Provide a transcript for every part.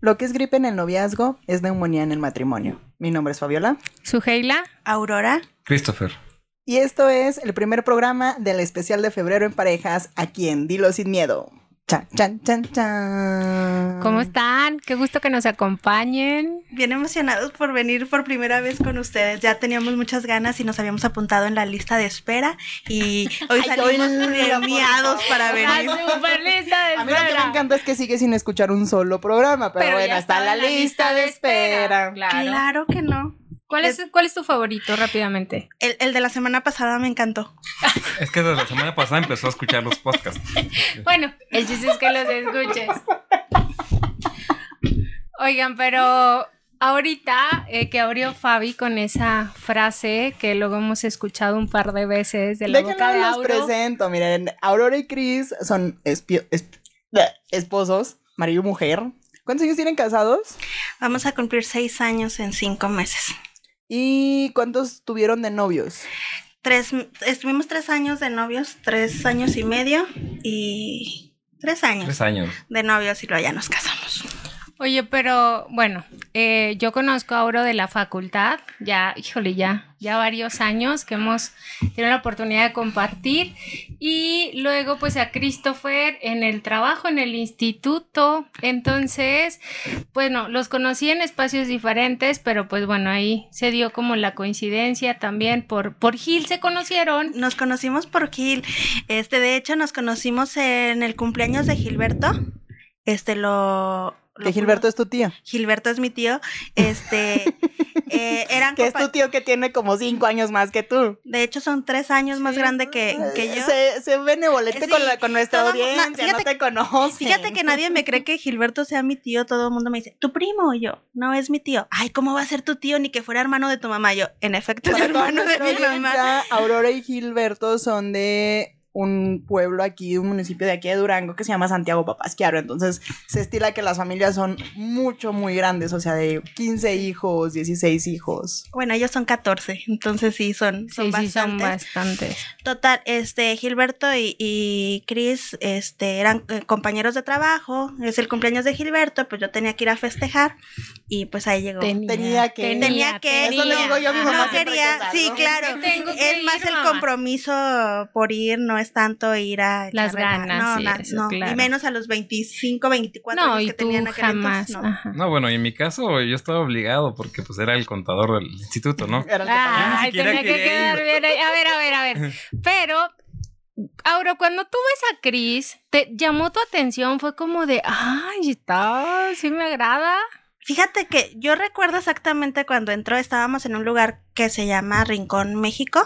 Lo que es gripe en el noviazgo es neumonía en el matrimonio. Mi nombre es Fabiola. Suheila. Aurora. Christopher. Y esto es el primer programa del especial de febrero en parejas aquí en Dilo sin miedo. Chan, chan, chan, chan. ¿Cómo están? Qué gusto que nos acompañen. Bien emocionados por venir por primera vez con ustedes. Ya teníamos muchas ganas y nos habíamos apuntado en la lista de espera y hoy salimos premiados para venir. La super lista de A mí lo que me espera. encanta es que sigue sin escuchar un solo programa, pero, Pero bueno, está en la lista de espera. Claro. Claro que no. ¿Cuál, es, ¿Cuál es tu favorito rápidamente? El, el de la semana pasada me encantó. Es que desde la semana pasada empezó a escuchar los podcasts. Bueno, el chiste es que los escuches. Oigan, pero ahorita eh, que abrió Fabi con esa frase que luego hemos escuchado un par de veces de la boca Déjenme de los Auro. presento. Miren, Aurora y Chris son bleh, esposos, marido y mujer. ¿Cuántos años tienen casados? Vamos a cumplir seis años en cinco meses. ¿Y cuántos tuvieron de novios? Tres, estuvimos tres años de novios, tres años y medio y tres años Tres años. de novios y luego ya nos casamos. Oye, pero bueno, eh, yo conozco a Auro de la facultad, ya, híjole, ya, ya varios años que hemos tenido la oportunidad de compartir. Y luego, pues a Christopher en el trabajo, en el instituto. Entonces, bueno, los conocí en espacios diferentes, pero pues bueno, ahí se dio como la coincidencia también. Por, por Gil se conocieron. Nos conocimos por Gil. Este, de hecho, nos conocimos en el cumpleaños de Gilberto. Este lo. Que Gilberto es tu tío. Gilberto es mi tío. Este. eh, eran Que es tu tío que tiene como cinco años más que tú. De hecho, son tres años más grande que, que yo. Se, se benevolente Sí, con, la- con nuestra todo- audiencia, no, fíjate- no te conoce. Fíjate que nadie me cree que Gilberto sea mi tío, todo el mundo me dice, ¿tu primo? Y yo, no es mi tío. Ay, ¿cómo va a ser tu tío ni que fuera hermano de tu mamá? Yo, en efecto, es Para toda hermano de mi mamá. Aurora y Gilberto son de un pueblo aquí, un municipio de aquí de Durango que se llama Santiago Papasquiaro. Entonces se estila que las familias son mucho, muy grandes, o sea, de 15 hijos, 16 hijos. Bueno, ellos son 14, entonces sí, son, son sí, sí, son bastantes. bastantes. Total, este, Gilberto y, y Chris, este, eran eh, compañeros de trabajo, es el cumpleaños de Gilberto, pues yo tenía que ir a festejar, y pues ahí llegó. Tenía que- Tenía que, Eso le digo yo a mi mamá no quería, que sí, claro. Que Es más ir, el mamá. compromiso por ir, no es tanto ir a Las ganas, no, sí, na- eso, no, claro. y menos a los 25, 24 No, años y que tú tenían aquel jamás. entonces, no. No, bueno, y en mi caso yo estaba obligado porque pues era el contador del instituto, ¿no? Era el que pagaba. Ay, siquiera tenía que quería quedar ir. bien ahí. A ver, a ver, a ver. Pero, Auro, cuando tú ves a Chris, te llamó tu atención, fue como de, ay, está, sí me agrada. Fíjate que yo recuerdo exactamente cuando entró, estábamos en un lugar que se llama Rincón México.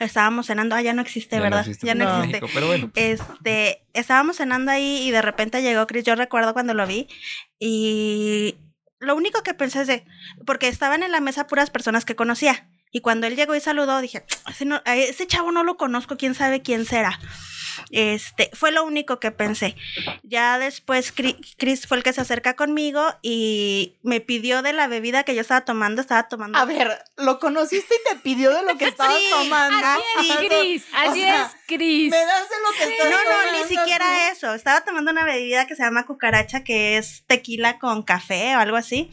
Estábamos cenando, ah, ya no existe, Ya no ¿verdad? existe ya no en existe. México, pero bueno. Este, estábamos cenando ahí y de repente llegó Chris, yo recuerdo cuando lo vi y lo único que pensé es de, porque estaban en la mesa puras personas que conocía y cuando él llegó y saludó dije, ese, no- a ese chavo no lo conozco, quién sabe quién será. Este, fue lo único que pensé. Ya después Chris fue el que se acerca conmigo y me pidió de la bebida que yo estaba tomando, estaba tomando. A ver, lo conociste y te pidió de lo que estabas Sí, tomando. así es, Chris, O así sea, es, Chris. Me das de lo que estás No, no, tomando ni siquiera eso. Estaba tomando una bebida que se llama cucaracha, que es tequila con café o algo así.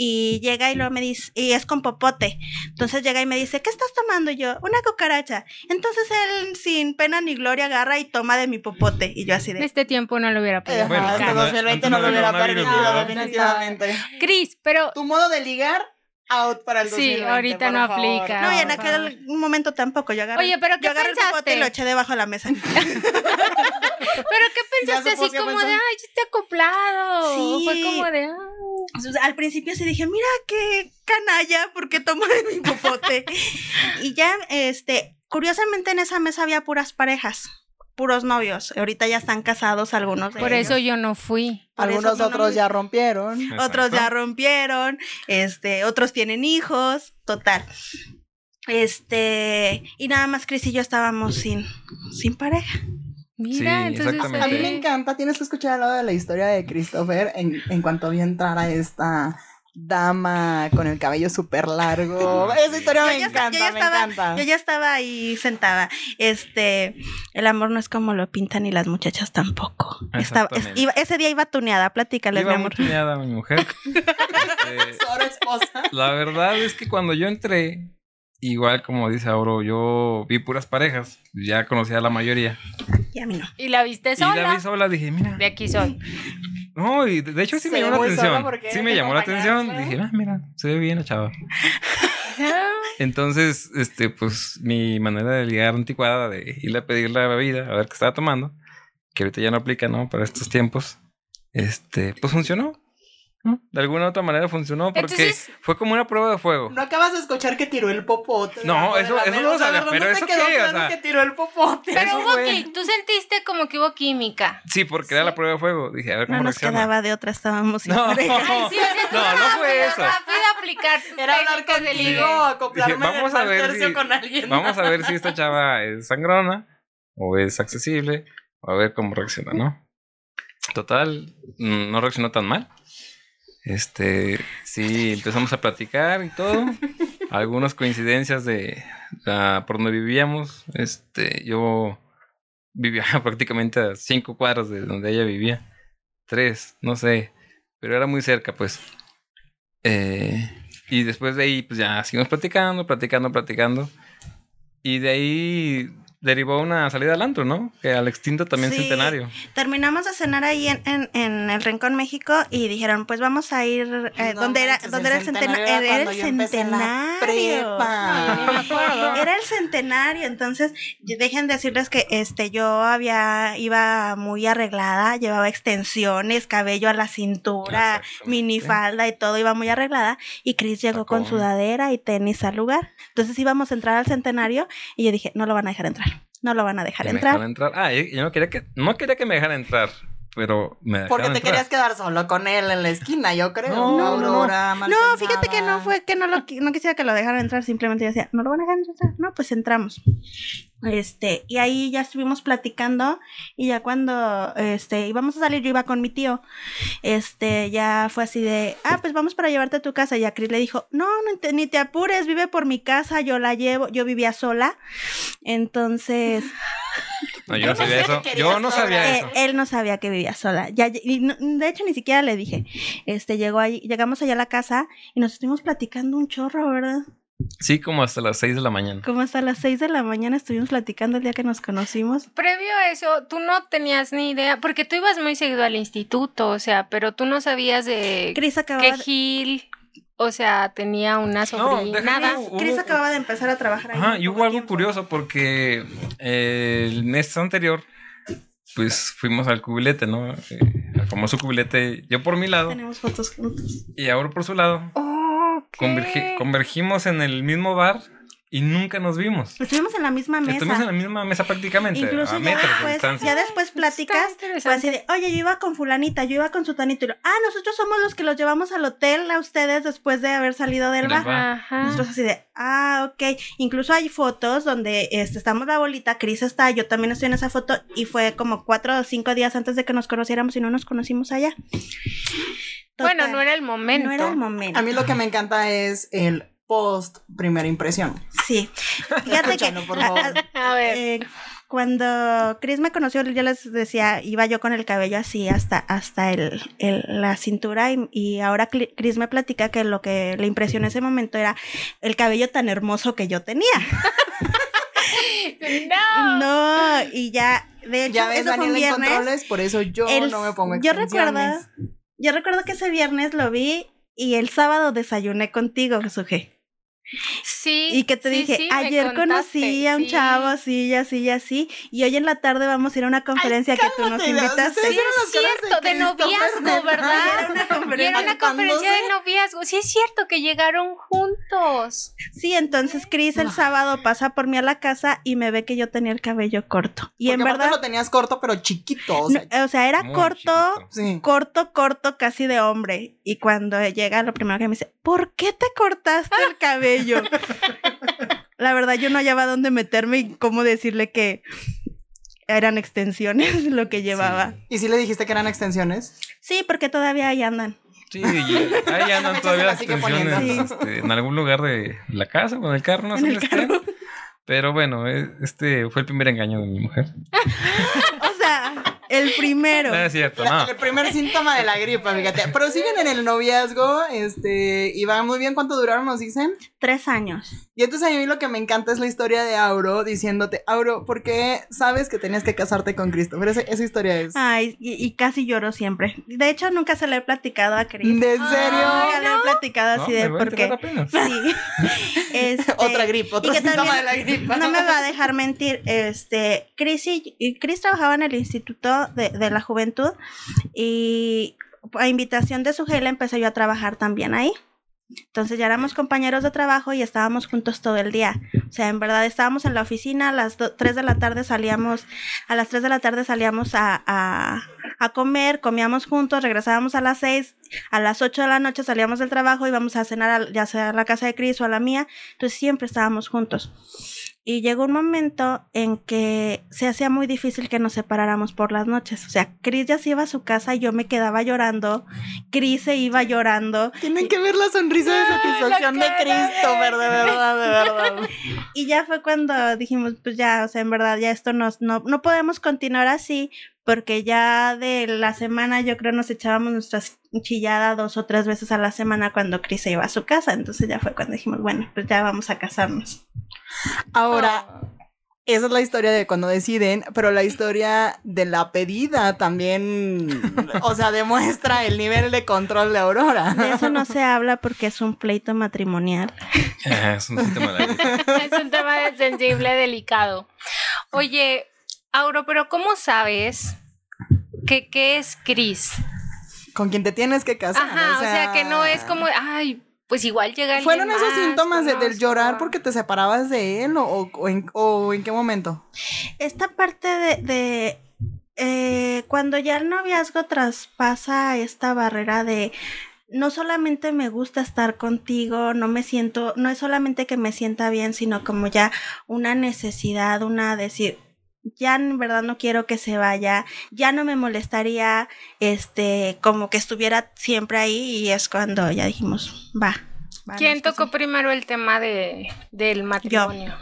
Y llega y luego me dice, y es con popote. Entonces llega y me dice, ¿qué estás tomando? Y yo, una cucaracha. Entonces él, sin pena ni gloria, agarra y toma de mi popote. Y yo así En de, este tiempo no lo hubiera podido Bueno, hasta aplicar. antes no- 2020 no lo hubiera permitido, definitivamente. Chris, pero Tu modo de ligar, out para el Sí, 2020, ahorita por no favor. aplica. no, y en aquel momento tampoco. Yo agarré, Oye, pero ¿qué yo agarré el popote pensaste? y lo eché debajo de la mesa. ¿Pero qué pensaste así como pensó. de, ay, yo estoy acoplado? Sí. Fue como de, ay. Entonces, al principio sí dije, mira qué canalla, porque toma de mi popote. y ya, este, curiosamente en esa mesa había puras parejas, puros novios. Ahorita ya están casados algunos de Por ellos. eso yo no fui. Por Algunos no otros ya rompieron. Otros ya rompieron, este, otros tienen hijos, total. Este, y nada más Chris y yo estábamos sin, sin pareja. Mira, Sí, entonces. A mí me encanta, tienes que escuchar al lado de la historia de Christopher en, en cuanto vi entrar a esta dama con el cabello súper largo. Esa historia me encanta, yo ya me estaba- encanta. Yo ya estaba ahí sentada. Este, el amor no es como lo pintan y las muchachas tampoco. Estaba, es- Exactamente. iba- ese día iba tuneada, platícales, mi amor. muy tuneada mi mujer. Este, la verdad es que cuando yo entré, igual como dice Auro, yo vi puras parejas. Ya conocía a la mayoría. Y a mí no. ¿Y la viste Y la sola? vi sola, dije, mira. De aquí soy. No, y de hecho sí Se me llamó la sola atención. Sí me llamó la atención. Dije, ah, mira, se ve bien la chava. Entonces, este, pues mi manera de ligar anticuada de irle a pedir la bebida, a ver qué estaba tomando, que ahorita ya no aplica, ¿no? Para estos tiempos, este, pues funcionó. ¿No? De alguna u otra manera funcionó porque Entonces- fue como una prueba de fuego. No acabas de escuchar que tiró el popote. No, eso- eso no lo sabía, pero ¿No te ¿eso quedó qué? O claro sea, que tiró el popote. Pero hubo fue. tú sentiste como que hubo química. Sí, porque era la prueba de fuego. Dije, a ver cómo No nos reacciona. quedaba de otra, estábamos sin No. pareja. Ay, sí, o sea, No, no fue rápido, eso. Rápido aplicar Era hablar contigo, acoplarme Dije, vamos a ver tercio si- con alguien. Vamos a ver si esta chava es sangrona o es accesible o a ver cómo reacciona, ¿no? Total, no reaccionó tan mal. Este, sí, empezamos a platicar y todo. Algunas coincidencias de ah, por donde vivíamos. Este, yo vivía prácticamente a cinco cuadras de donde ella vivía. Tres, no sé. Pero era muy cerca, pues. Eh, y después de ahí, pues ya seguimos platicando, platicando, platicando. Y de ahí derivó una salida al antro, ¿no? Que al extinto también Sí. centenario. Terminamos de cenar ahí en, en, en el Rincón México y dijeron, pues vamos a ir eh, No donde era, donde el era el centenario. era el centenario. Era el centenario, entonces dejen decirles que este yo había iba muy arreglada, llevaba extensiones, cabello a la cintura, minifalda y todo, iba muy arreglada y Chris llegó con sudadera y tenis al lugar. Entonces íbamos a entrar al centenario y yo dije, no lo van a dejar entrar. No lo van a dejar entrar. Ah, yo, yo no quería que no quería que me dejaran entrar, pero me dejaron Porque te entrar. querías quedar solo con él en la esquina, yo creo. No, no, no. Aurora, mal No, fíjate que no fue que no lo no quisiera que lo dejaran entrar, simplemente yo decía, no lo van a dejar entrar. No, pues entramos. Este, y ahí ya estuvimos platicando y ya cuando este íbamos a salir yo iba con mi tío. Este, ya fue así de, "Ah, pues vamos para llevarte a tu casa." Y a Chris le dijo, "No, no te- ni te apures, vive por mi casa, yo la llevo." Yo vivía sola. Entonces, No, yo no sabía eso. Yo no sabía eh, eso. él no sabía que vivía sola. Ya, y no- de hecho, ni siquiera le dije. Este, llegó ahí, llegamos allá a la casa y nos estuvimos platicando un chorro, ¿verdad? Sí, como hasta las 6 de la mañana. Como hasta las 6 de la mañana estuvimos platicando el día que nos conocimos. Previo a eso, tú no tenías ni idea, porque tú ibas muy seguido al instituto, o sea, pero tú no sabías de Chris acababa que Gil, o sea, tenía una sobrina. deja nada. tú. Chris hubo- acababa de empezar a trabajar ahí. Ajá, y hubo algo tiempo. curioso porque eh, el mes anterior, pues fuimos al cubilete, ¿no? Eh, al famoso cubilete, yo por mi lado Tenemos fotos juntos. y ahora por su lado. Ok. Convergi- convergimos en el mismo bar y nunca nos vimos. Estuvimos en la misma mesa. Estuvimos en la misma mesa prácticamente, Incluso a ya metros después, distancia. ya después platicas, así de, oye, yo iba con fulanita, yo iba con sutanito. Y lo, ah, nosotros somos los que los llevamos al hotel a ustedes después de haber salido del bar. Ajá. Nosotros así de, ah, ok. Incluso hay fotos donde este, estamos la bolita, Chris está, yo también estoy en esa foto y fue como cuatro o cinco días antes de que nos conociéramos y no nos conocimos allá. Bueno, no era el momento. no era el momento. A mí lo que me encanta es el post primera impresión. Sí. Fíjate que Escúchalo, por favor. A ver. eh, cuando Chris me conoció, yo les decía, iba yo con el cabello así hasta, hasta el, el- la cintura y, y ahora Chris me platica que lo que le impresionó ese momento era el cabello tan hermoso que yo tenía. no. No, y ya, de hecho, Ya ves, eso fue un en viernes. controles, por eso yo El- no me pongo yo recuerdo. Yo recuerdo que ese viernes lo vi y el sábado desayuné contigo, Suje. Sí. Y que te sí, dije, sí, ayer conocí a un sí. chavo así y así y así, y hoy en la tarde vamos a ir a una conferencia que tú nos invitaste. ¿ustedes Sí, es cierto, de noviazgo, ¿verdad? Era una Y era conferencia. una conferencia de noviazgo. Sí, es cierto que llegaron juntos. Sí, entonces Chris el sábado pasa por mí a la casa y me ve que yo tenía el cabello corto. Y Porque en verdad, lo tenías corto, pero chiquito. O sea, no, o sea, era corto, chiquito. sí. corto, corto, casi de hombre. Y cuando llega, lo primero que me dice, ¿por qué te cortaste el cabello? La verdad, yo no hallaba dónde meterme y cómo decirle que eran extensiones lo que llevaba. ¿Y si le dijiste que eran extensiones? Sí, porque todavía ahí andan. Sí, ahí andan todavía las sigue tensiones poniendo. este, en algún lugar de la casa o en el carro, no sé. Pero bueno, eh, este fue el primer engaño de mi mujer. El primero. No es cierto, La- no. El primer síntoma de la gripa, fíjate. Pero siguen en el noviazgo, este, y va muy bien. ¿Cuánto duraron, nos dicen? Tres años. Y entonces a mí lo que me encanta es la historia de Auro diciéndote, Auro, ¿por qué sabes que tenías que casarte con Cristo? Pero esa, esa historia es... Ay, y, y casi lloro siempre. De hecho, nunca se le he platicado a Cris. ¿De serio? Nunca le he platicado No, así me de por qué. apenas. Sí. Este, Otra gripa, otro síntoma también de la gripa. No me va a dejar mentir. Este, Cris y, y Cris trabajaba en el Instituto de, la Juventud y a invitación de su gela empecé yo a trabajar también ahí. Entonces ya éramos compañeros de trabajo y estábamos juntos todo el día. O sea, en verdad estábamos en la oficina, a las 3 de la tarde salíamos, a las 3 de la tarde salíamos a, a comer, comíamos juntos, regresábamos a las 6, a las 8 de la noche salíamos del trabajo, íbamos a cenar a- ya sea a la casa de Cris o a la mía, entonces siempre estábamos juntos. Y llegó un momento en que se hacía muy difícil que nos separáramos por las noches. O sea, Cris ya se iba a su casa y yo me quedaba llorando. Cris se iba llorando. Tienen que ver la sonrisa de satisfacción de Cristo, de verdad, de verdad. Y ya fue cuando dijimos, pues ya, o sea, en verdad, ya esto nos, no, no podemos continuar así, porque ya de la semana yo creo nos echábamos nuestras chilladas dos o tres veces a la semana cuando Cris se iba a su casa. Entonces ya fue cuando dijimos, bueno, pues ya vamos a casarnos. Ahora, Oh. esa es la historia de cuando deciden, pero la historia de la pedida también, o sea, demuestra el nivel de control de Aurora. De eso no se habla porque es un pleito matrimonial. Ah, Es un gripa. Es un tema de sensible, delicado. Oye, Auro, pero ¿cómo sabes que qué es Cris? Con quien te tienes que casar. Ajá, o sea, que no es como, ay, pues igual llega ¿Fueron esos más, síntomas de- del llorar porque te separabas de él o, o- o en, o en qué momento? Esta parte de, de, eh, cuando ya el noviazgo traspasa esta barrera de no solamente me gusta estar contigo, no me siento, no es solamente que me sienta bien, sino como ya una necesidad, una decir, ya en verdad no quiero que se vaya, ya no me molestaría, este, como que estuviera siempre ahí y es cuando ya dijimos, va. va, ¿Quién tocó primero el tema de, del matrimonio?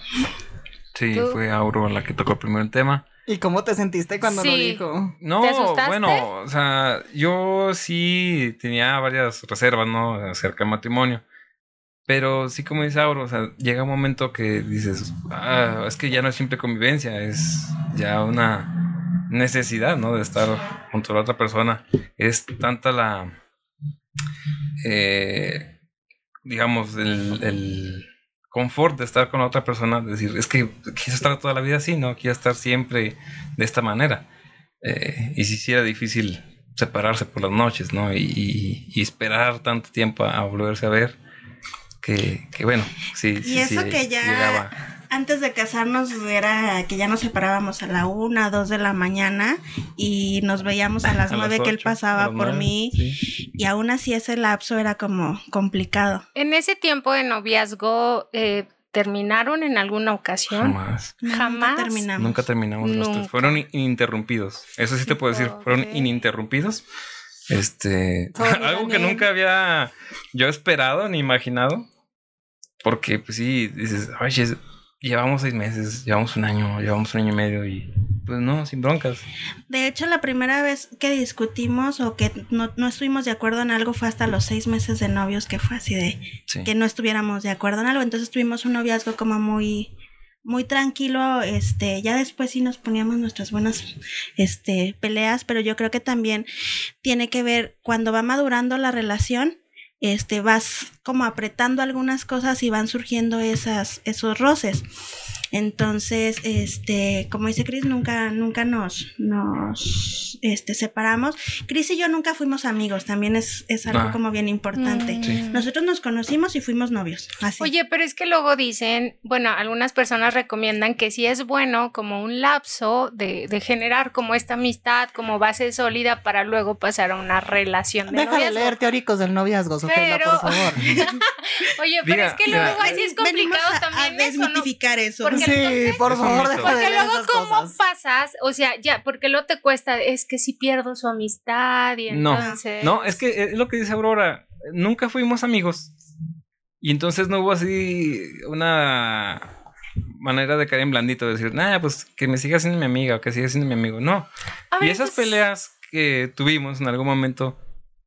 Sí, ¿Tú? fue Auro la que tocó primero el tema. ¿Y cómo te sentiste cuando lo dijo? No, ¿Te asustaste? bueno, o sea, yo sí tenía varias reservas, ¿no? Acerca del matrimonio. Pero sí, como dice Auro, llega un momento que dices, ah, es que ya no es simple convivencia, es ya una necesidad, ¿no? De estar junto a la otra persona. Es tanta la, eh, digamos, el, el confort de estar con la otra persona, decir, es que quiero estar toda la vida así, ¿no? Quiero estar siempre de esta manera. Eh, y si sí era difícil separarse por las noches, ¿no? Y, esperar tanto tiempo a volverse a ver, que, que bueno, sí, sí, eso sí, que ya- llegaba. Antes de casarnos era que ya nos separábamos a la una, dos de la mañana y nos veíamos a las nueve que él pasaba por mí sí. y aún así ese lapso era como complicado. En ese tiempo de noviazgo, eh, ¿terminaron en alguna ocasión? Jamás. Jamás. Nunca terminamos. Nunca terminamos los tres. Fueron in- ininterrumpidos. Eso sí te puedo decir. Fueron ininterrumpidos. Este. Algo que nunca había yo esperado ni imaginado. Porque, pues sí, dices, oye, llevamos seis meses, llevamos un año, llevamos un año y medio y. Pues no, sin broncas. De hecho, la primera vez que discutimos o que no, no estuvimos de acuerdo en algo fue hasta los seis meses de novios, que fue así de Sí. que no estuviéramos de acuerdo en algo. Entonces tuvimos un noviazgo como muy, muy tranquilo. Este, ya después sí nos poníamos nuestras buenas este, peleas, pero yo creo que también tiene que ver cuando va madurando la relación. Este, vas como apretando algunas cosas y van surgiendo esas, esos roces. Entonces, este, como dice Chris, nunca, nunca nos, nos este, separamos. Chris y yo nunca fuimos amigos, también es, es algo Ah. como bien importante. Mm. Nosotros nos conocimos y fuimos novios. Así. Oye, pero es que luego dicen, bueno, algunas personas recomiendan que sí es bueno como un lapso de, de generar como esta amistad, como base sólida para luego pasar a una relación de Deja de noviazgo. leer teóricos del noviazgo, Sofía, Pero- por favor. Oye, pero Diga, es que mira. luego así es Venimos complicado a- también eso, ¿no? desmitificar eso. Porque Sí, por Es un favor, deja de Porque leer luego, esas ¿cómo cosas. pasas? O sea, ya, porque luego te cuesta, es que si pierdo su amistad y No, entonces. No, es que es lo que dice Aurora. Nunca fuimos amigos. Y entonces no hubo así una manera de caer en blandito, de decir, nah, pues que me siga siendo mi amiga o que siga siendo mi amigo. No. A ver, y esas entonces- peleas que tuvimos en algún momento,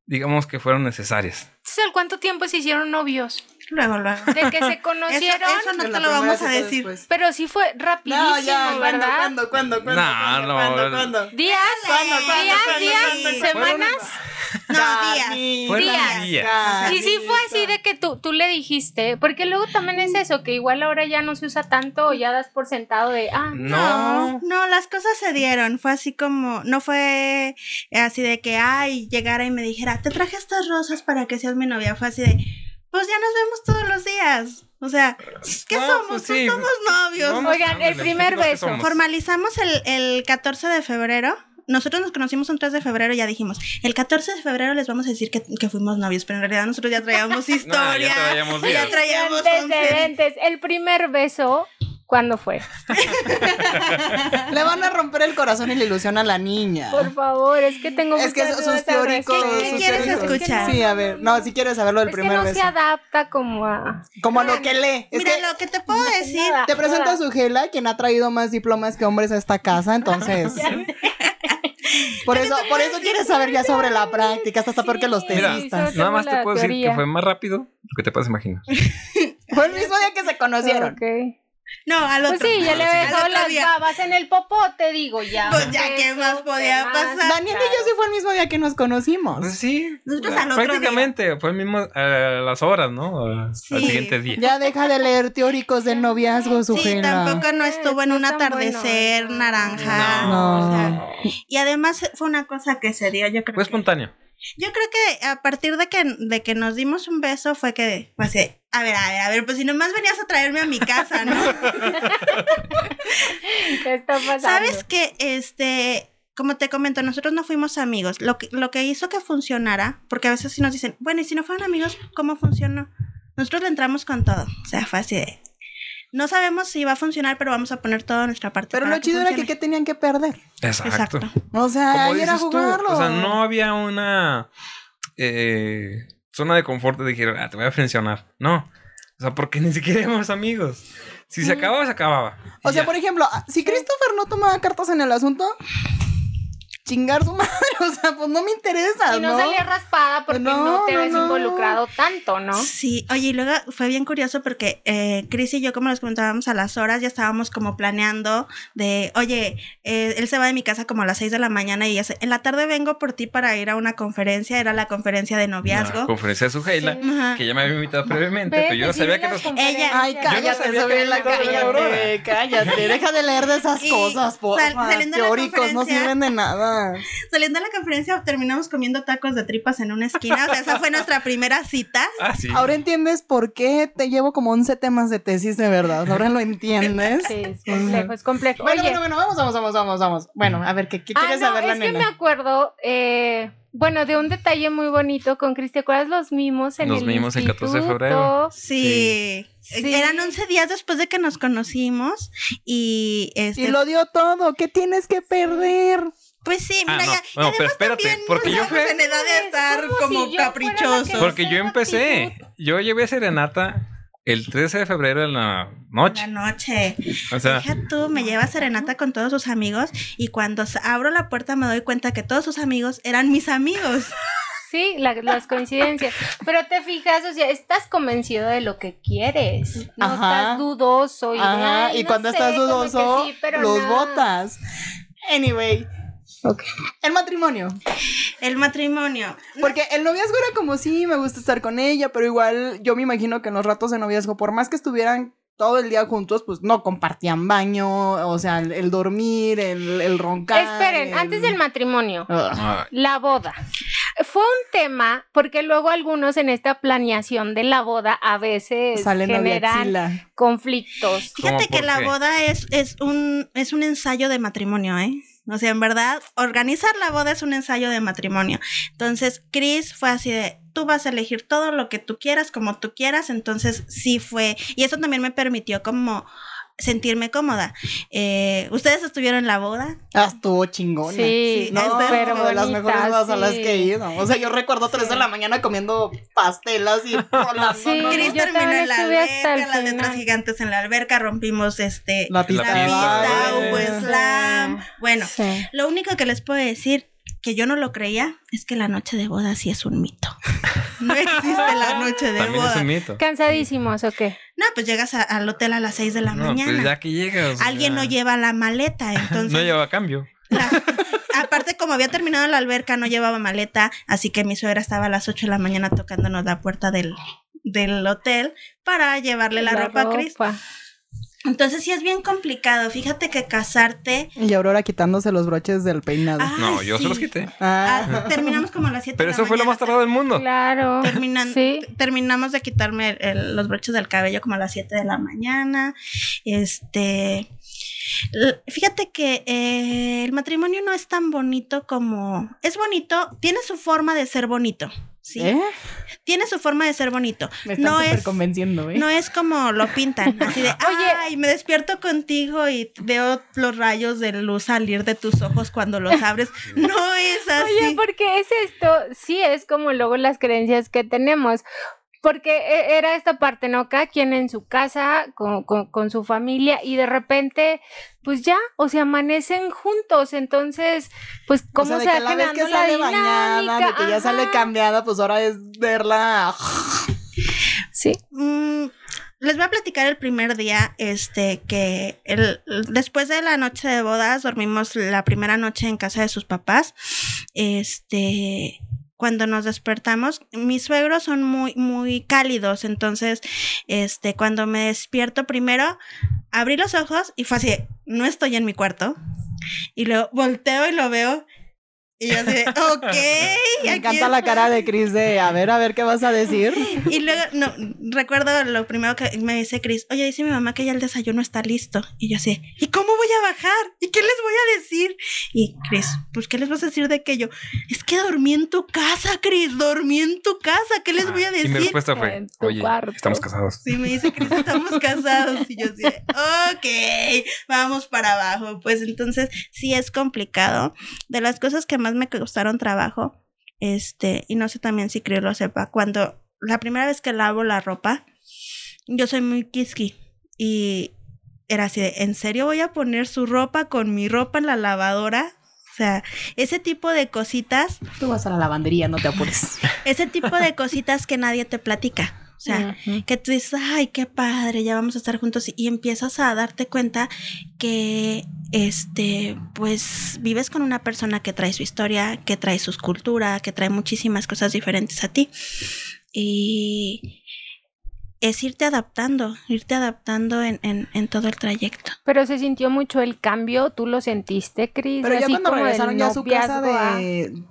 digamos que fueron necesarias. entonces, ¿al cuánto tiempo se hicieron novios? Luego, luego. De que se Eso, conocieron. eso no En te lo vamos a decir. después. Pero sí fue rapidísimo, No, ya, ¿cuándo, ¿verdad? cuándo, cuándo, cuándo, No, cuándo, no, cuándo, no. cuándo? ¿Días? ¿Cuándo, cuándo, ¿Días? cuándo, ¿Días? cuándo? ¿Semanas? No, días. Días. días. Y sí fue así de que tú, tú le dijiste, porque luego también es eso, que igual ahora ya no se usa tanto o ya das por sentado de, ah, No. No, las cosas se dieron. Fue así como, no fue así de que, ay, llegara y me dijera, te traje estas rosas para que seas mi novia. Fue así de, pues ya nos vemos todos los días. O sea, ¿qué No, somos? pues Pues sí. somos novios. Vamos, Oigan, el primer beso. Formalizamos el, el 14 de febrero. Nosotros nos conocimos un 3 de febrero y ya dijimos, el 14 de febrero les vamos a decir que, que fuimos novios, pero en realidad nosotros ya traíamos historia. ya traíamos ya traíamos antecedentes. El primer beso, ¿cuándo fue? Le van a romper el corazón y la ilusión a la niña. Por favor, es que tengo Es que sus teóricos. ¿Qué sus quieres teóricos. escuchar? Sí, a ver. No, si quieres saberlo del Es que primer no beso. se adapta como a... Como a lo que lee. Es Mira, que lo que te puedo decir, Nada, te presento nada. a Sugela, quien ha traído más diplomas que hombres a esta casa, entonces. por eso, por eso quieres saber ya sobre la práctica. Hasta está peor que los sobre- Nada más te puedo decir que fue más rápido lo que te puedes imaginar. Fue el mismo día que se conocieron. No, al Pues otro. sí, ya Al le había al dejado las día. babas en el popote, digo, ya. Pues ya, ¿qué más podía pasar? Daniel y yo sí fue el mismo día que nos conocimos. Pues sí. Nosotros al otro prácticamente fue el mismo a las horas, ¿no? Al Sí. siguiente día. Ya deja de leer teóricos del noviazgo, Sí, Sugela. tampoco no estuvo en un atardecer bueno, naranja. no. o sea, No. y además fue una cosa que se dio, yo creo. Fue que- espontáneo. Yo creo que a partir de que, de que nos dimos un beso fue que, eh, a ver, a ver, a ver, pues si nomás venías a traerme a mi casa, ¿no? ¿Qué está pasando? ¿Sabes que Este, como te comento, nosotros no fuimos amigos. Lo que, lo que hizo que funcionara, porque a veces sí nos dicen, bueno, y si no fueron amigos, ¿cómo funcionó? Nosotros le entramos con todo. O sea, fue así de, No sabemos si va a funcionar, pero vamos a poner toda nuestra parte. Pero para lo chido era que. ¿qué tenían que perder? Exacto. Exacto. O sea, ahí era tú, jugarlo. o sea, no había una eh, zona de confort de decir, ah, te voy a funcionar. No. O sea, porque ni siquiera éramos amigos. Si se acababa, se acababa. O sea, ya. por ejemplo, si Christopher no tomaba cartas en el asunto, chingar su madre, o sea, pues no me interesa, Y no, ¿no? salía raspada porque no, No, te no, ves no. involucrado tanto, ¿no? Sí, oye, y luego fue bien curioso porque eh, Chris y yo, como les comentábamos a las horas, ya estábamos como planeando de, oye, eh, él se va de mi casa como a las 6 de la mañana y ya se- en la tarde vengo por ti para ir a una conferencia, era la conferencia de La noviazgo. conferencia de Suheila, Sí. Ajá. que ya me había invitado previamente, pero yo no que sabía sí que nos... conferencias. Ay, Yo cállate, no sabía la cállate, cállate, deja de leer de esas Y cosas, por sal- Teóricos no sirven de nada. Saliendo de la conferencia terminamos comiendo tacos de tripas en una esquina, o sea, esa fue nuestra primera cita. Ah, sí. Ahora entiendes por qué te llevo como 11 temas de tesis de verdad. Ahora lo entiendes. Sí, es complejo, es complejo. Bueno, Oye, bueno, bueno, vamos, vamos, vamos, vamos, vamos. Bueno, a ver, ¿qué, qué ah, quieres no, saber la es que me acuerdo, eh, bueno, de un detalle muy bonito con Cris. ¿Te acuerdas los mimos en Los el mimos el 14 de febrero. Sí. Sí. Eran 11 días después de que nos conocimos y este Y lo dio todo, ¿qué tienes que perder? Pues sí, Ah, mira no. ya. Bueno, y pero además espérate, también porque no yo fui- en edad de estar como como si caprichosos. Porque yo empecé, actitud. yo llevé serenata el 13 de febrero en la noche. La noche. O sea, Deja tú, me lleva a serenata con todos sus amigos y cuando abro la puerta me doy cuenta que todos sus amigos eran mis amigos. Sí, la- las coincidencias. Pero te fijas, o sea, estás convencido de lo que quieres. No Ajá. estás dudoso. Y, Ajá, ay, y no cuando sé, estás dudoso, sí, los no. botas. Anyway, Ok. el matrimonio. El matrimonio. Porque el noviazgo era como, sí, me gusta estar con ella, pero igual yo me imagino que en los ratos de noviazgo, por más que estuvieran todo el día juntos, pues no compartían baño, o sea, el, el dormir, el, el roncar. Esperen, el- antes del matrimonio. Ugh. ah, La boda. Fue un tema porque luego algunos en esta planeación de la boda a veces Sale novia generan conflictos. Fíjate ¿Cómo que la boda es, es, un, es un ensayo de matrimonio, ¿eh? O sea, en verdad, organizar la boda es un ensayo de matrimonio. Entonces, Chris fue así de, tú vas a elegir todo lo que tú quieras, como tú quieras. Entonces, sí fue, y eso también me permitió como sentirme cómoda. Eh, ¿Ustedes estuvieron en la boda? Ah, estuvo chingona. Sí, Sí, No, es pero de las bonita, mejores bodas a las que he ido. O sea, yo recuerdo tres de la mañana comiendo pastelas y volando. Sí, no, no, Cris terminó en la alberca, las letras gigantes en la alberca, rompimos este La pista hubo slam. Bueno, Sí. lo único que les puedo decir que yo no lo creía es que la noche de boda sí es un mito. No existe la noche de También es boda. un mito. ¿Cansadísimos o qué? No, pues llegas a- al hotel a las 6 de la No, mañana. pues ya que llegas. Alguien ya. no lleva la maleta, entonces. No lleva cambio. la- aparte, como había terminado la alberca, no llevaba maleta, así que mi suegra estaba a las 8 de la mañana tocándonos la puerta del, del hotel para llevarle la, ropa a Chris. Entonces sí es bien complicado. Fíjate que casarte. Y Aurora quitándose los broches del peinado. Ay, No, yo sí. se los quité. Ah. Ah, terminamos como a las 7 Pero eso fue lo más tardado del mundo. Claro. Terminan, Sí. Terminamos de quitarme el- el- los broches del cabello como a las 7 de la mañana. Este. Fíjate que eh, el matrimonio no es tan bonito como. Es bonito, tiene su forma de ser bonito. Sí. ¿Eh? Tiene su forma de ser bonito. Me están No es, convenciendo, ¿eh? no es como lo pintan. Así de, ay, me despierto contigo y veo los rayos de luz salir de tus ojos cuando los abres. No es así. Oye, porque es esto, sí es como luego las creencias que tenemos. Porque e- era esta parte, ¿no? Cada quien en su casa, con, con- con su familia, y de repente, pues ya, o sea, amanecen juntos. Entonces, pues, O ¿cómo sea, de se que va la vez que la sale bañada, de que ya sale cambiada, pues ahora es verla. Sí. Mm, les voy a platicar el primer día, este, que el, después de la noche de bodas, dormimos la primera noche en casa de sus papás. Este, cuando nos despertamos, mis suegros son muy, muy cálidos, entonces, este, cuando me despierto primero, abrí los ojos y fue así, no estoy en mi cuarto. Y luego volteo y lo veo. Y yo así, de, ok. Me encanta la está". cara de Chris de, a ver, a ver qué vas a decir. Y luego, no, recuerdo lo primero que me dice Chris, oye, dice mi mamá que ya el desayuno está listo. Y yo así, ¿y cómo voy a bajar? ¿Y qué les voy a decir? Y Chris, pues, ¿qué les vas a decir de aquello? Es que dormí en tu casa, Chris, dormí en tu casa, ¿qué les voy a Y mi decir? respuesta fue, oye, cuarto". estamos casados. Sí, me dice Chris, estamos casados. Y yo así, de, ok, vamos para abajo. Pues entonces, sí es complicado. De las cosas que más me costaron trabajo, este, y no sé también si Chris lo sepa, cuando la primera vez que lavo la ropa, yo soy muy quisqui. Y era así de, ¿en serio voy a poner su ropa con mi ropa en la lavadora? O sea, ese tipo de cositas, Tú vas a la lavandería, no te apures. ese tipo de cositas que nadie te platica. O sea, que tú dices, ay, qué padre, ya vamos a estar juntos y empiezas a darte cuenta que, este, pues vives con una persona que trae su historia, que trae su cultura, que trae muchísimas cosas diferentes a ti y es irte adaptando, irte adaptando en, en, en todo el trayecto. Pero se sintió mucho el cambio, ¿tú lo sentiste, Cris? Pero ya Así cuando como regresaron ya a su casa noviazgo a- de...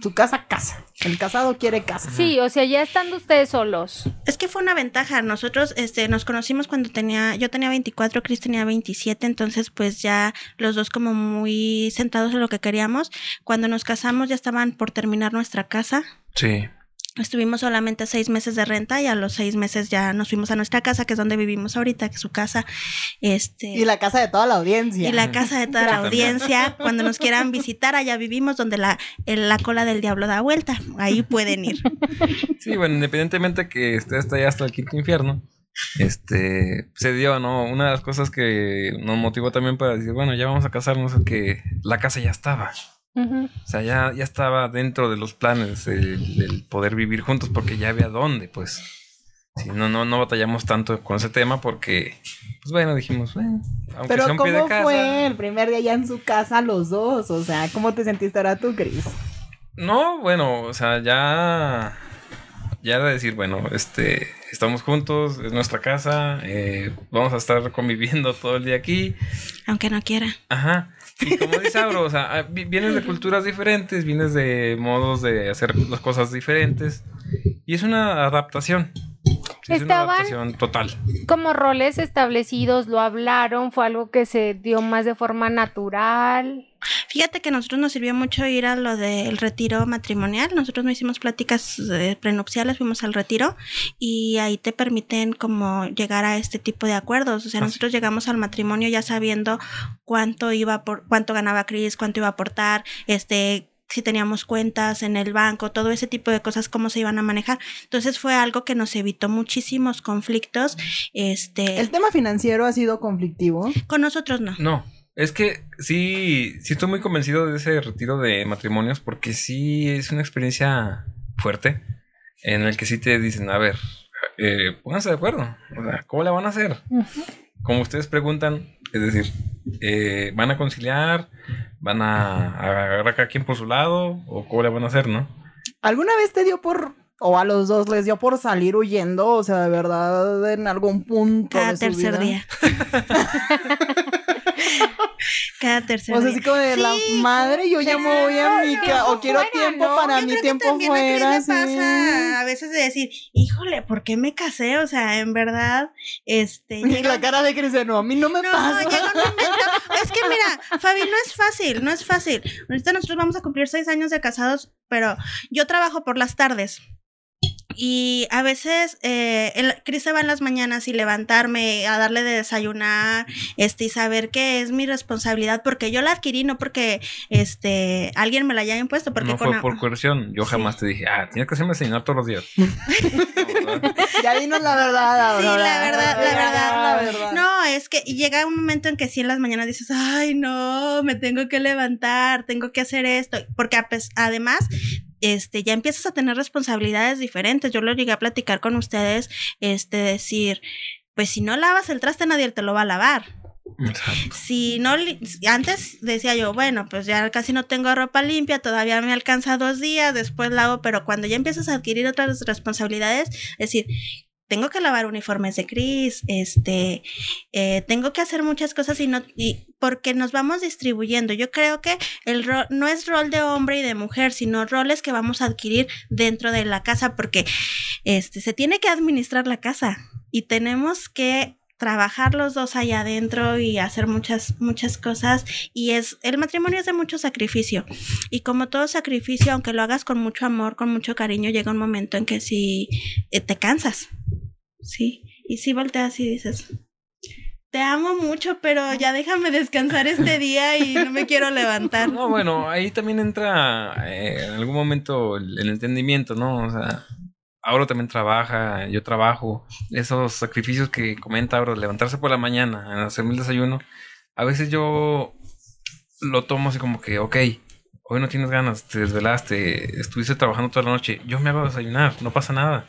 Su casa, casa. El casado quiere casa. Sí, o sea, ya estando ustedes solos. Es que fue una ventaja. Nosotros este, nos conocimos cuando tenía, yo tenía 24, Chris tenía 27, entonces pues ya los dos como muy sentados en lo que queríamos. Cuando nos casamos ya estaban por terminar nuestra casa. Sí. Estuvimos solamente seis meses de renta y a los seis meses ya nos fuimos a nuestra casa, que es donde vivimos ahorita, que es su casa. Este, Y la casa de toda la audiencia. y la casa de toda la audiencia. Cuando nos quieran visitar, allá vivimos donde la, el- la cola del diablo da vuelta. Ahí pueden ir. Sí, bueno, independientemente que esté hasta allá hasta el quinto infierno, este, se dio, ¿no? Una de las cosas que nos motivó también para decir, bueno, ya vamos a casarnos es que la casa ya estaba. O sea, ya, ya estaba dentro de los planes el, el poder vivir juntos porque ya había dónde, pues. Sí, no, no, no batallamos tanto con ese tema porque, pues bueno, dijimos, bueno, aunque Pero sea un pie de ¿cómo casa. fue el primer día ya en su casa los dos? O sea, ¿cómo te sentiste ahora tú, Cris? No, bueno, o sea, ya. Ya de decir, bueno, este, estamos juntos, es nuestra casa, eh, vamos a estar conviviendo todo el día aquí. Aunque no quiera. Ajá. Y como dice Auro, o sea, ah, vi- vienes de culturas diferentes, vienes de modos de hacer las cosas diferentes. Y es una adaptación. Sí, es una Estaban- adaptación total. Como roles establecidos, lo hablaron, fue algo que se dio más de forma natural. Fíjate que a nosotros nos sirvió mucho ir a lo del retiro matrimonial. Nosotros no hicimos pláticas eh, prenupciales, fuimos al retiro y ahí te permiten como llegar a este tipo de acuerdos. O sea, Ah, sí. nosotros llegamos al matrimonio ya sabiendo cuánto iba por, cuánto ganaba Chris, cuánto iba a aportar, este si teníamos cuentas en el banco, todo ese tipo de cosas, cómo se iban a manejar. Entonces fue algo que nos evitó muchísimos conflictos. Este, El tema financiero ha sido conflictivo. con nosotros no. No, es que sí, sí estoy muy convencido de ese retiro de matrimonios porque sí es una experiencia fuerte en el que sí te dicen, a ver, eh, pónganse de acuerdo, o sea, ¿cómo le van a hacer? Como ustedes preguntan, es decir, eh, ¿van a conciliar? ¿Van a agarrar a cada quien por su lado? ¿O cómo le van a hacer, no? ¿Alguna vez te dio por, o a los dos les dio por salir huyendo? O sea, de verdad, en algún punto Cada de su tercer vida? día. Cada tercer O sea, día. así como de la Sí, madre, yo ya me voy a mi casa, o quiero fuera, tiempo ¿no? para Yo mi creo que tiempo también a Cris fuera. le sí. pasa a veces de decir, híjole, ¿por qué me casé? O sea, en verdad, este... Llega- la cara de Cristiano, a mí no me No, pasa. llega un momento. Es que mira, Fabi, no es fácil, no es fácil. Ahorita nosotros vamos a cumplir seis años de casados, pero yo trabajo por las tardes. Y a veces eh, el, Cris se va en las mañanas y levantarme a darle de desayunar, este, y saber que es mi responsabilidad, porque yo la adquirí, no porque este alguien me la haya impuesto, porque no con fue por coerción. Yo Sí. jamás te dije, ah, tienes que hacerme señalar todos los días. Ya dinos la verdad, Sí, la verdad, la verdad. la verdad. No, es que llega un momento en que sí en las mañanas dices, ay, no, me tengo que levantar, tengo que hacer esto, porque a pes- además, este, ya empiezas a tener responsabilidades diferentes. Yo lo llegué a platicar con ustedes, este, decir, pues si no lavas el traste nadie te lo va a lavar. Exacto. Si no, antes decía yo, bueno, pues ya casi no tengo ropa limpia, todavía me alcanza dos días, después la hago, pero cuando ya empiezas a adquirir otras responsabilidades, es decir, tengo que lavar uniformes de Cris, este, eh, tengo que hacer muchas cosas y no, y porque nos vamos distribuyendo. Yo creo que el rol no es rol de hombre y de mujer, sino roles que vamos a adquirir dentro de la casa, porque este, se tiene que administrar la casa y tenemos que trabajar los dos allá adentro y hacer muchas muchas cosas. Y es el matrimonio es de mucho sacrificio. Y como todo sacrificio aunque lo hagas con mucho amor con mucho cariño llega un momento en que sí eh, te cansas sí y sí volteas y dices te amo mucho pero ya déjame descansar este día y no me quiero levantar No, bueno, ahí también entra eh, en algún momento el, el entendimiento, ¿no? O sea, Auro también trabaja, yo trabajo. Esos sacrificios que comenta Auro, levantarse por la mañana, hacerme el desayuno, a veces yo lo tomo así como que, ok, hoy no tienes ganas, te desvelaste, estuviste trabajando toda la noche, yo me hago desayunar, no pasa nada.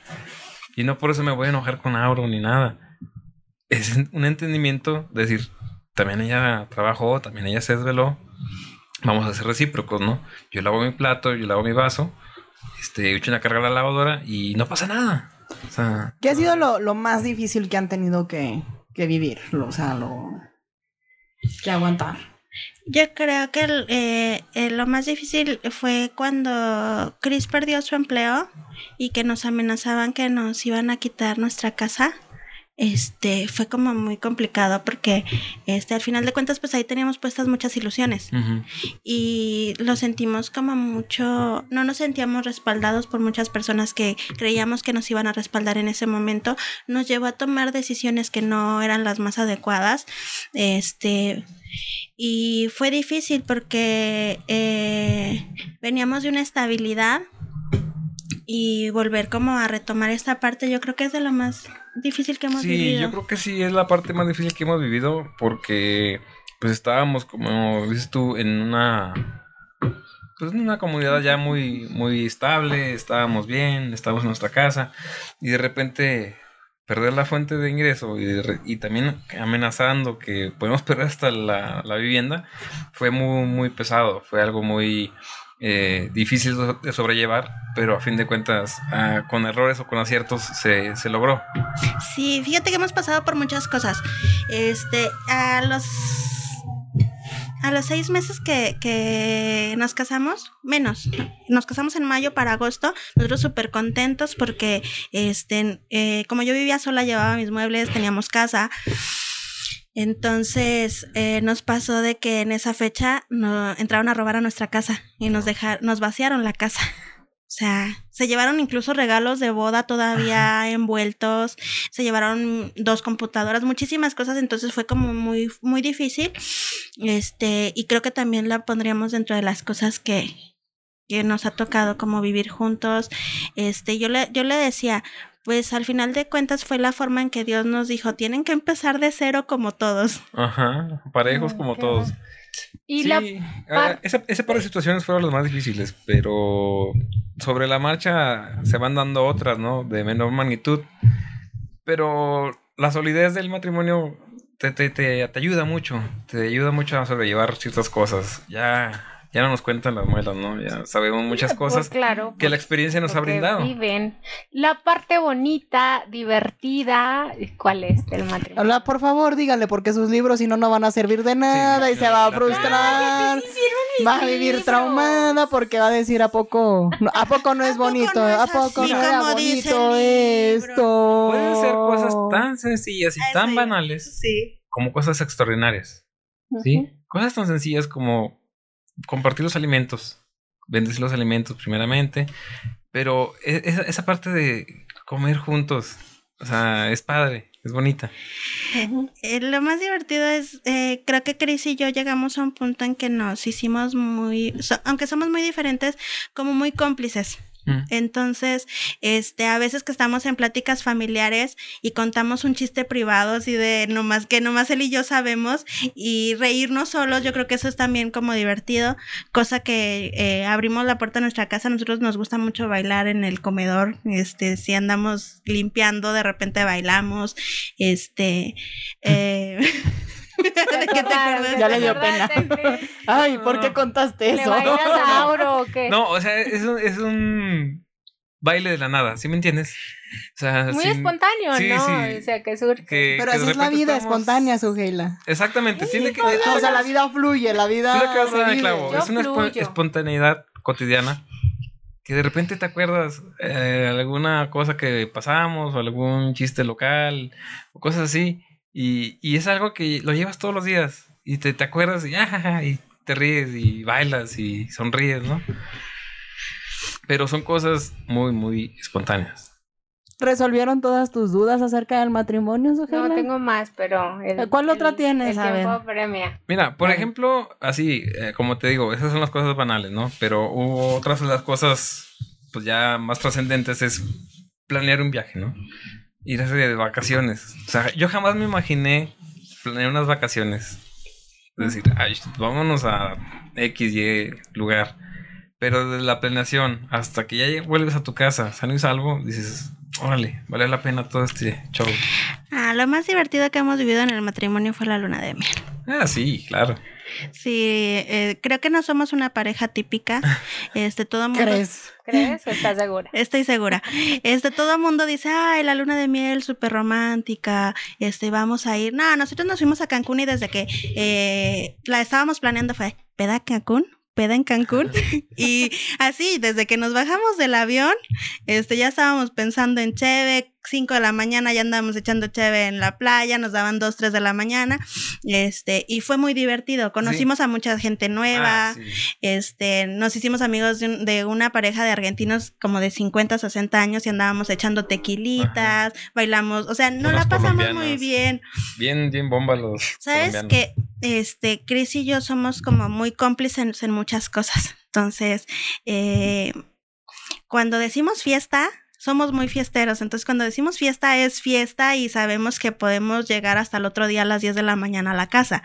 Y no por eso me voy a enojar con Auro ni nada. Es un entendimiento, de decir, también ella trabajó, también ella se desveló, vamos a ser recíprocos, ¿no? Yo lavo mi plato, yo lavo mi vaso, este, echo una carga a la lavadora y no pasa nada. O sea, ¿Qué ha sido lo, lo más difícil que han tenido que, que vivir? O sea, lo que aguantar. Yo creo que el, eh, eh, lo más difícil fue cuando Chris perdió su empleo y que nos amenazaban que nos iban a quitar nuestra casa. Este fue como muy complicado porque este al final de cuentas pues ahí teníamos puestas muchas ilusiones y lo sentimos como mucho, no nos sentíamos respaldados por muchas personas que creíamos que nos iban a respaldar en ese momento, nos llevó a tomar decisiones que no eran las más adecuadas, este, y fue difícil porque eh, veníamos de una estabilidad y volver como a retomar esta parte, yo creo que es de lo más difícil que hemos Sí, vivido. yo creo que sí es la parte más difícil que hemos vivido porque pues estábamos como dices tú en una pues en una comunidad ya muy muy estable, estábamos bien, estábamos en nuestra casa y de repente perder la fuente de ingreso y, también amenazando que podemos perder hasta la, la vivienda fue muy muy pesado, fue algo muy eh, difícil de de sobrellevar, pero a fin de cuentas, ah, con errores o con aciertos se, se logró. Sí, fíjate que hemos pasado por muchas cosas. Este, a los a los seis meses que, que nos casamos, menos, nos casamos en mayo para agosto, nosotros súper contentos porque, este, eh, como yo vivía sola, llevaba mis muebles, teníamos casa. Entonces eh, nos pasó de que en esa fecha no, entraron a robar a nuestra casa y nos dejaron, nos vaciaron la casa. O sea, se llevaron incluso regalos de boda todavía envueltos, se llevaron dos computadoras, muchísimas cosas, entonces fue como muy, muy difícil. Este, y creo que también la pondríamos dentro de las cosas que, que nos ha tocado como vivir juntos. Este, yo le, yo le decía, pues al final de cuentas fue la forma en que Dios nos dijo, tienen que empezar de cero como todos. Ajá, parejos como todos. Y sí, la par- ese, ese par de situaciones fueron las más difíciles, pero sobre la marcha se van dando otras, ¿no? De menor magnitud. Pero la solidez del matrimonio te, te, te, te ayuda mucho, te ayuda mucho a sobrellevar ciertas cosas. Ya, ya no nos cuentan las muelas, ¿no? Ya sabemos muchas Pues, cosas claro, que la experiencia nos ha brindado. Viven. La parte bonita, divertida, ¿cuál es del matrimonio? Hola, por favor, díganle, porque sus libros si no, no van a servir de nada y se va a frustrar. Va a vivir libros. traumada porque va a decir, ¿a poco? no- ¿A poco no es ¿A poco bonito? no es ¿A poco no era dice bonito el esto? Pueden ser cosas tan sencillas y tan banales Sí. como cosas extraordinarias. ¿sí? Cosas tan sencillas como compartir los alimentos, bendecir los alimentos primeramente, pero e- esa, esa parte de comer juntos, o sea, es padre, es bonita. Eh, lo más divertido es, eh, creo que Chris y yo llegamos a un punto en que nos hicimos muy, aunque somos muy diferentes, como muy cómplices. Mm. Entonces, este, a veces que estamos en pláticas familiares y contamos un chiste privado, así de nomás que nomás él y yo sabemos, y reírnos solos, yo creo que eso es también como divertido, cosa que eh, abrimos la puerta a nuestra casa, a nosotros nos gusta mucho bailar en el comedor, este, si andamos limpiando, de repente bailamos, este, eh, ¿de qué te acuerdas? Ya le dio pena. Ay, ¿por qué contaste ¿Le eso? a Auro o qué? No, o sea, es un, es un baile de la nada, ¿sí me entiendes? O sea, Muy sin- espontáneo, sí, ¿no? sí. O sea, que surge. que- Pero que así de es la vida estamos- espontánea, Sugeila. Exactamente, tiene que... O sea, la vida fluye, la vida Tú le acabas de clavo. Es una fluyo. espontaneidad cotidiana que de repente te acuerdas eh, alguna cosa que pasamos o algún chiste local o cosas así y, y es algo que lo llevas todos los días y te, te acuerdas y, ah, y te ríes y bailas y sonríes, ¿no? Pero son cosas muy, muy espontáneas. ¿Resolvieron todas tus dudas acerca del matrimonio, Sugeila? No tengo más, pero. el- ¿Cuál otra tienes? El A ver. tiempo premia. Mira, por Vale. ejemplo, así, eh, como te digo, esas son las cosas banales, ¿no? Pero hubo otras de las cosas, pues ya más trascendentes, es planear un viaje, ¿no? Ir de vacaciones. O sea, yo jamás me imaginé planear unas vacaciones. Es decir, ay, vámonos a X, Y lugar. Pero desde la planeación hasta que ya vuelves a tu casa, sano y salvo, dices, órale, vale la pena todo este show. Ah, lo más divertido que hemos vivido en el matrimonio fue la luna de miel. Ah, sí, claro. Sí, eh, creo que no somos una pareja típica. Este, todo mundo. ¿Crees? ¿Crees o estás segura? Estoy segura. Este, todo mundo dice, ay, la luna de miel súper romántica, este, vamos a ir. No, nosotros nos fuimos a Cancún y desde que eh, la estábamos planeando fue, ¿peda Cancún? ¿Peda en Cancún? y así, desde que nos bajamos del avión, este, ya estábamos pensando en Cheve, 5 de la mañana ya andábamos echando Cheve en la playa, nos daban 2, 3 de la mañana, este, y fue muy divertido. Conocimos a mucha gente nueva. Ah, sí. Este, nos hicimos amigos de, un- de una pareja de argentinos como de 50, 60 años y andábamos echando tequilitas, bailamos, o sea, no la pasamos muy bien. Bien, bien bomba los. Sabes que este Chris y yo somos como muy cómplices en muchas cosas. Entonces, eh, cuando decimos fiesta, somos muy fiesteros. Entonces, cuando decimos fiesta, es fiesta y sabemos que podemos llegar hasta el otro día a las 10 de la mañana a la casa.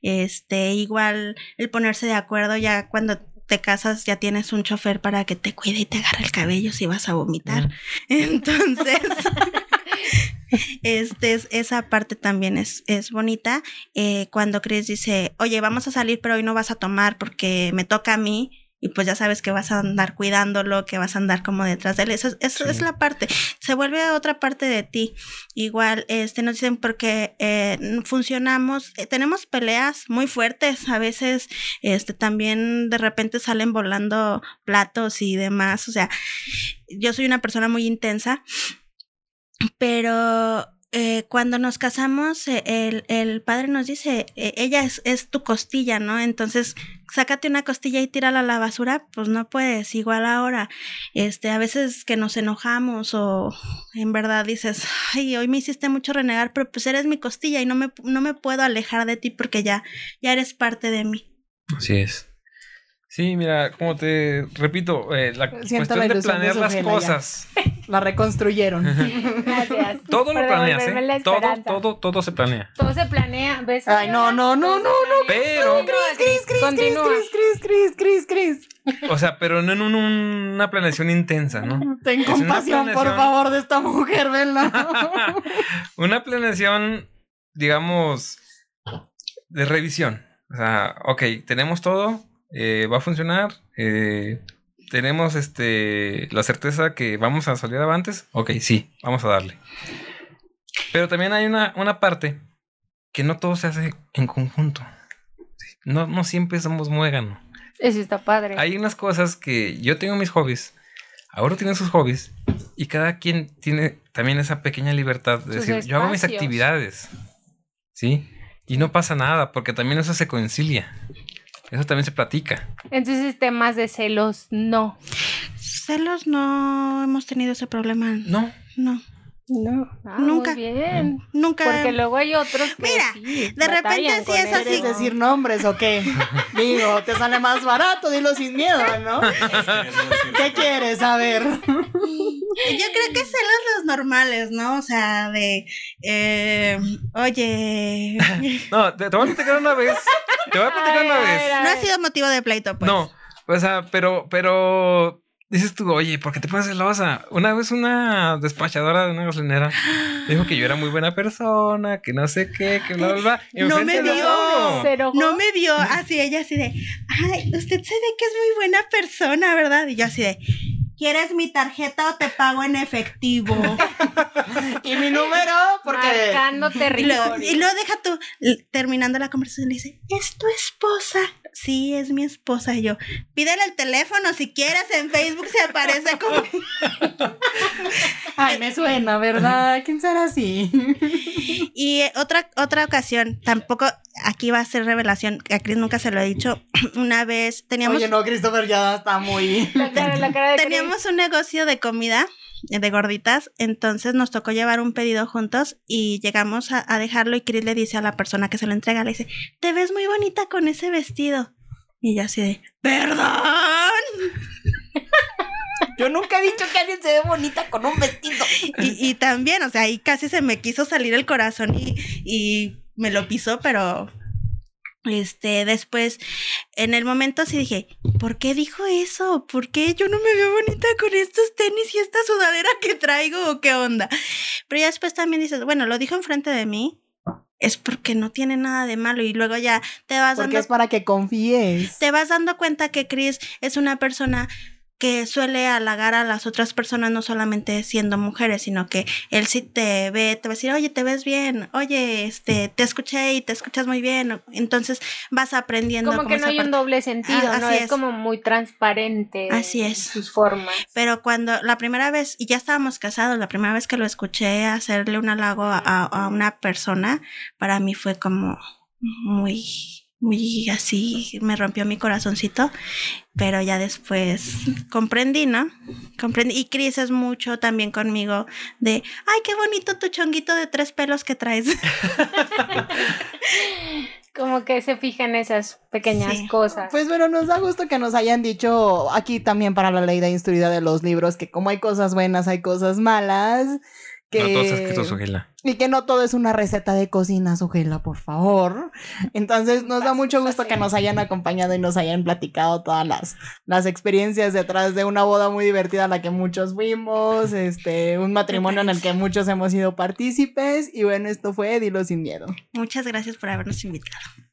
Este, igual el ponerse de acuerdo ya cuando te casas ya tienes un chofer para que te cuide y te agarre el cabello si vas a vomitar. Entonces, este, es- esa parte también es, es bonita. Eh, cuando Chris dice, oye, vamos a salir, pero hoy no vas a tomar porque me toca a mí. Y pues ya sabes que vas a andar cuidándolo, que vas a andar como detrás de él. Sí. es la parte. Se vuelve otra parte de ti. Igual, este, nos dicen porque eh, funcionamos, eh, tenemos peleas muy fuertes. A veces, este, también de repente salen volando platos y demás. O sea, yo soy una persona muy intensa, pero eh, cuando nos casamos, eh, el, el padre nos dice, eh, ella es, es tu costilla, ¿no? Entonces, sácate una costilla y tírala a la basura, pues no puedes, igual ahora. Este, a veces que nos enojamos o en verdad dices, ay, hoy me hiciste mucho renegar, pero pues eres mi costilla y no me, no me puedo alejar de ti porque ya, ya eres parte de mí. Así es. Sí, mira, como te repito, eh, la Siento cuestión la de planear las Sofía ya. cosas. La reconstruyeron. Gracias. Todo lo planeas, ¿eh? Todo, todo, todo se planea. Todo se planea, ¿ves? Ay, no, no, no, no, no. Pero, Cris, continúa. Cris, Cris, Cris, Cris, Cris. o sea, pero no en un- una planeación intensa, ¿no? Ten compasión, por favor, de esta mujer, ¿verdad? Una planeación, digamos, de revisión. O sea, ok, tenemos todo, eh, va a funcionar, eh, tenemos este la certeza que vamos a salir avantes. Ok, sí, vamos a darle. Pero también hay una, una parte que no todo se hace en conjunto. No, no siempre somos muégano. Eso está padre. Hay unas cosas que yo tengo mis hobbies, ahora tiene sus hobbies, y cada quien tiene también esa pequeña libertad de Sus decir, yo hago mis actividades, ¿sí? Y no pasa nada, porque también eso se concilia, eso también se platica. Entonces, temas de celos, no. Celos no hemos tenido ese problema. No, No, No. Ah, Nunca. Muy bien. nunca. Porque luego hay otros que Mira, sí, de repente sí es así. ¿Quieres decir nombres o qué? Digo, te sale más barato, dilo sin miedo, ¿no? ¿Qué quieres? A ver. Yo creo que celos los normales, ¿no? O sea, de, eh, oye, no, te, te voy a platicar una vez, te voy a platicar una A ver, a vez. ver, a no ha sido motivo de pleito, pues. No, o sea, pero, pero dices tú, oye, ¿por qué te pones celosa? Una vez una despachadora de una gasolinera dijo que yo era muy buena persona, que no sé qué, que bla, bla, bla. No me vio. No me vio así, ella así de, ay, usted se ve que es muy buena persona, ¿verdad? Y yo así de, ¿quieres mi tarjeta o te pago en efectivo? Y mi número, porque. Marcando territorio. y luego deja tú, terminando la conversación, le dice, ¿es tu esposa? Sí, es mi esposa. Y yo, pídele el teléfono si quieres, en Facebook se aparece como... Ay, me suena, ¿verdad? ¿Quién será así? Y otra, otra ocasión, tampoco, aquí va a ser revelación, a Chris nunca se lo he dicho, una vez teníamos... Oye, no, Christopher ya está muy. La cara, la cara de Cris. Teníamos un negocio de comida de gorditas, entonces nos tocó llevar un pedido juntos y llegamos a, a dejarlo y Chris le dice a la persona que se lo entrega, le dice, te ves muy bonita con ese vestido. Y ella así de, perdón. Yo nunca he dicho que alguien se ve bonita con un vestido. Y, y también, o sea, ahí casi se me quiso salir el corazón y, y me lo pisó, pero este, después, en el momento sí dije, ¿por qué dijo eso? ¿Por qué yo no me veo bonita con estos tenis y esta sudadera que traigo o qué onda? Pero ya después también dices, bueno, lo dijo enfrente de mí, es porque no tiene nada de malo y luego ya te vas Porque dando es para que confíes. te vas dando cuenta que Chris es una persona que suele halagar a las otras personas no solamente siendo mujeres, sino que él sí te ve, te va a decir, oye, te ves bien, oye, este, te escuché y te escuchas muy bien. Entonces vas aprendiendo. Como que no hay un doble sentido, Ah, ¿no? así Es, es. como muy transparente. Así es. Sus formas. Pero cuando la primera vez, y ya estábamos casados, la primera vez que lo escuché hacerle un halago a, a una persona, para mí fue como muy, muy así, me rompió mi corazoncito, pero ya después comprendí, ¿no? Comprendí. Y Chris es mucho también conmigo de, ay, qué bonito tu chonguito de tres pelos que traes. Como que se fija en esas pequeñas Sí. cosas. Pues bueno, nos da gusto que nos hayan dicho aquí también para la ley de instruida de los libros que como hay cosas buenas, hay cosas malas. Que... No todo está escrito su gila. Y que no todo es una receta de cocina, Sujela, por favor. Entonces nos da mucho gusto que nos hayan acompañado y nos hayan platicado todas las, las experiencias detrás de una boda muy divertida a la que muchos fuimos, este, un matrimonio en el que muchos hemos sido partícipes. Y bueno, esto fue Dilo sin miedo. Muchas gracias por habernos invitado.